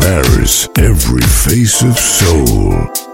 Paris, every face of soul.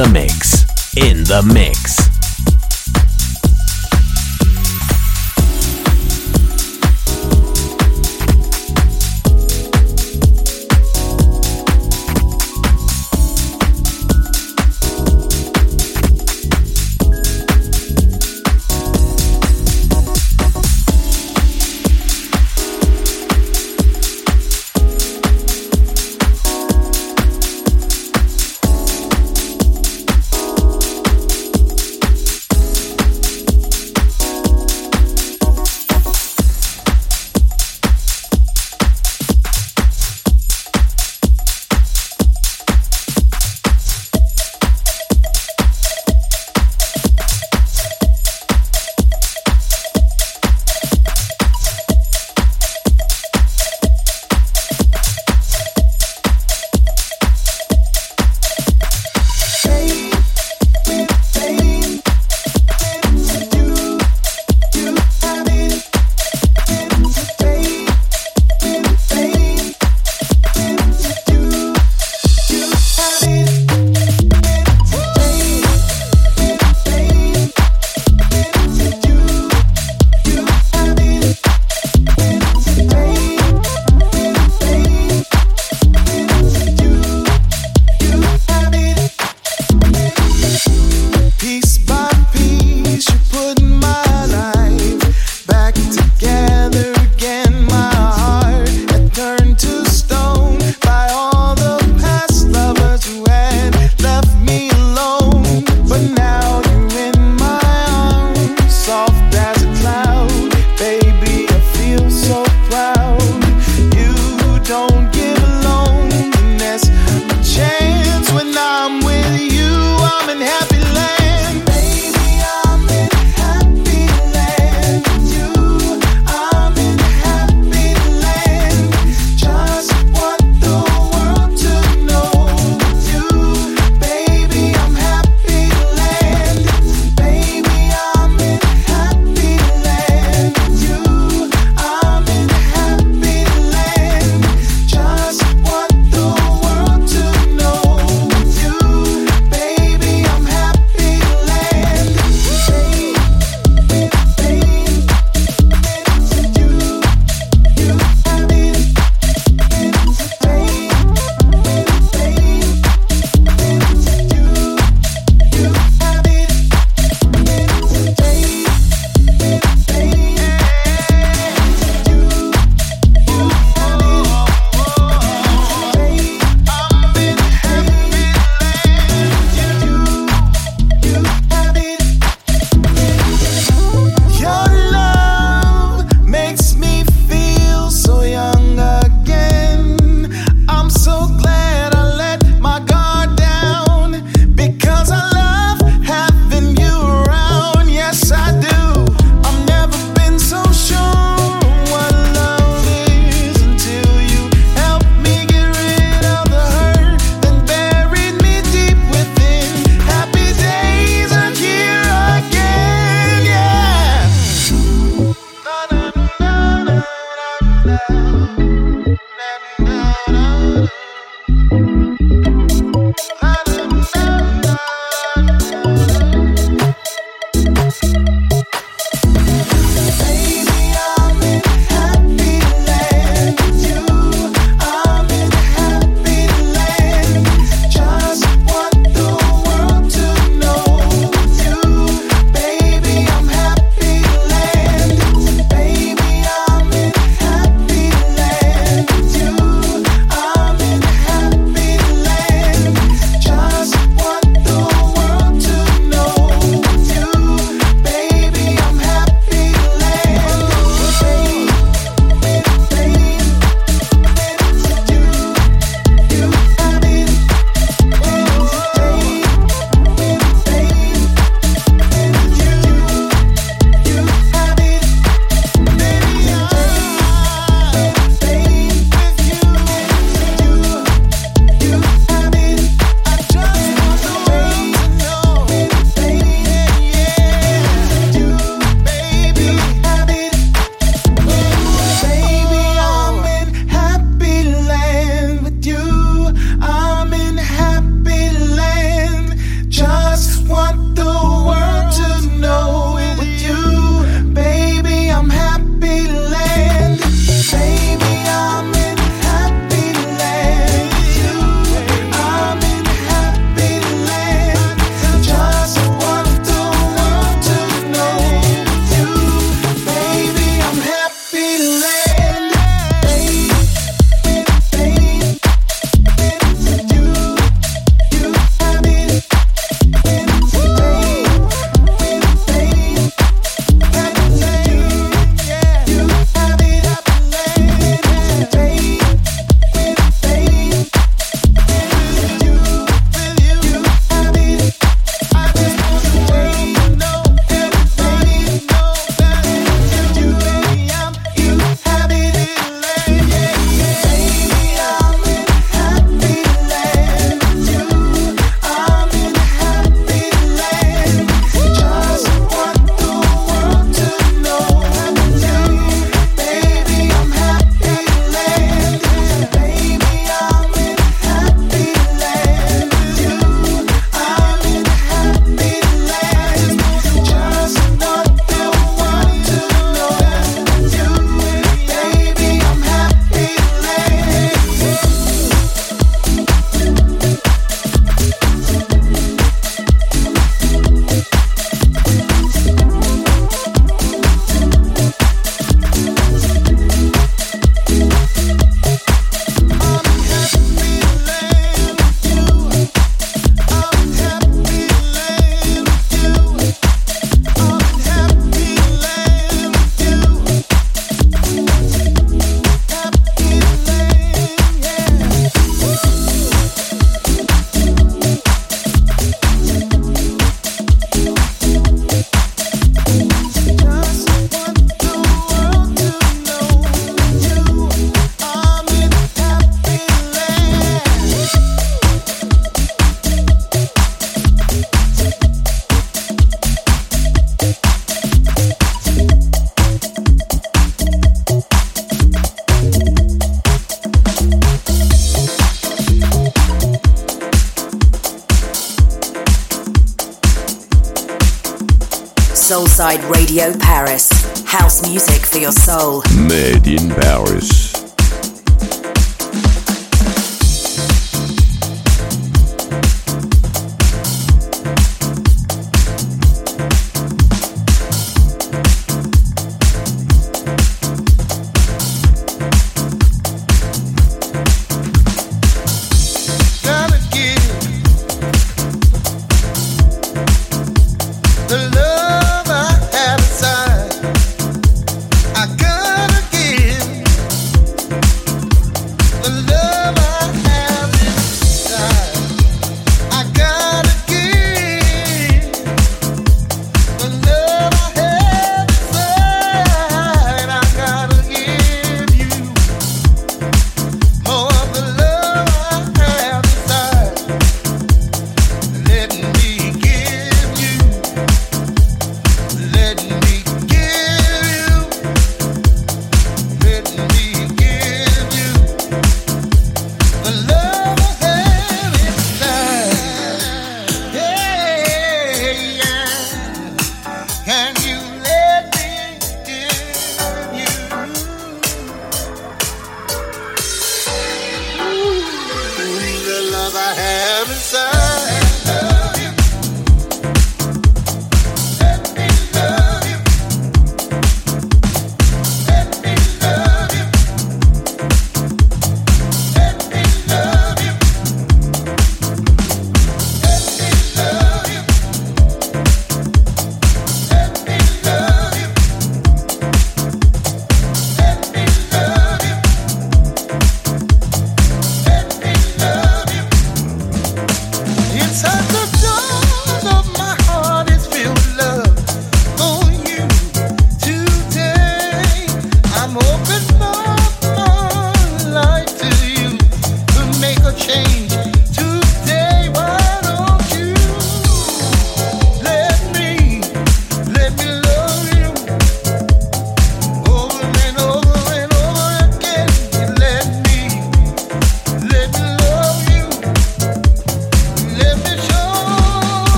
The mix.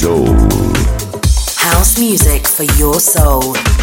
Can music for your now?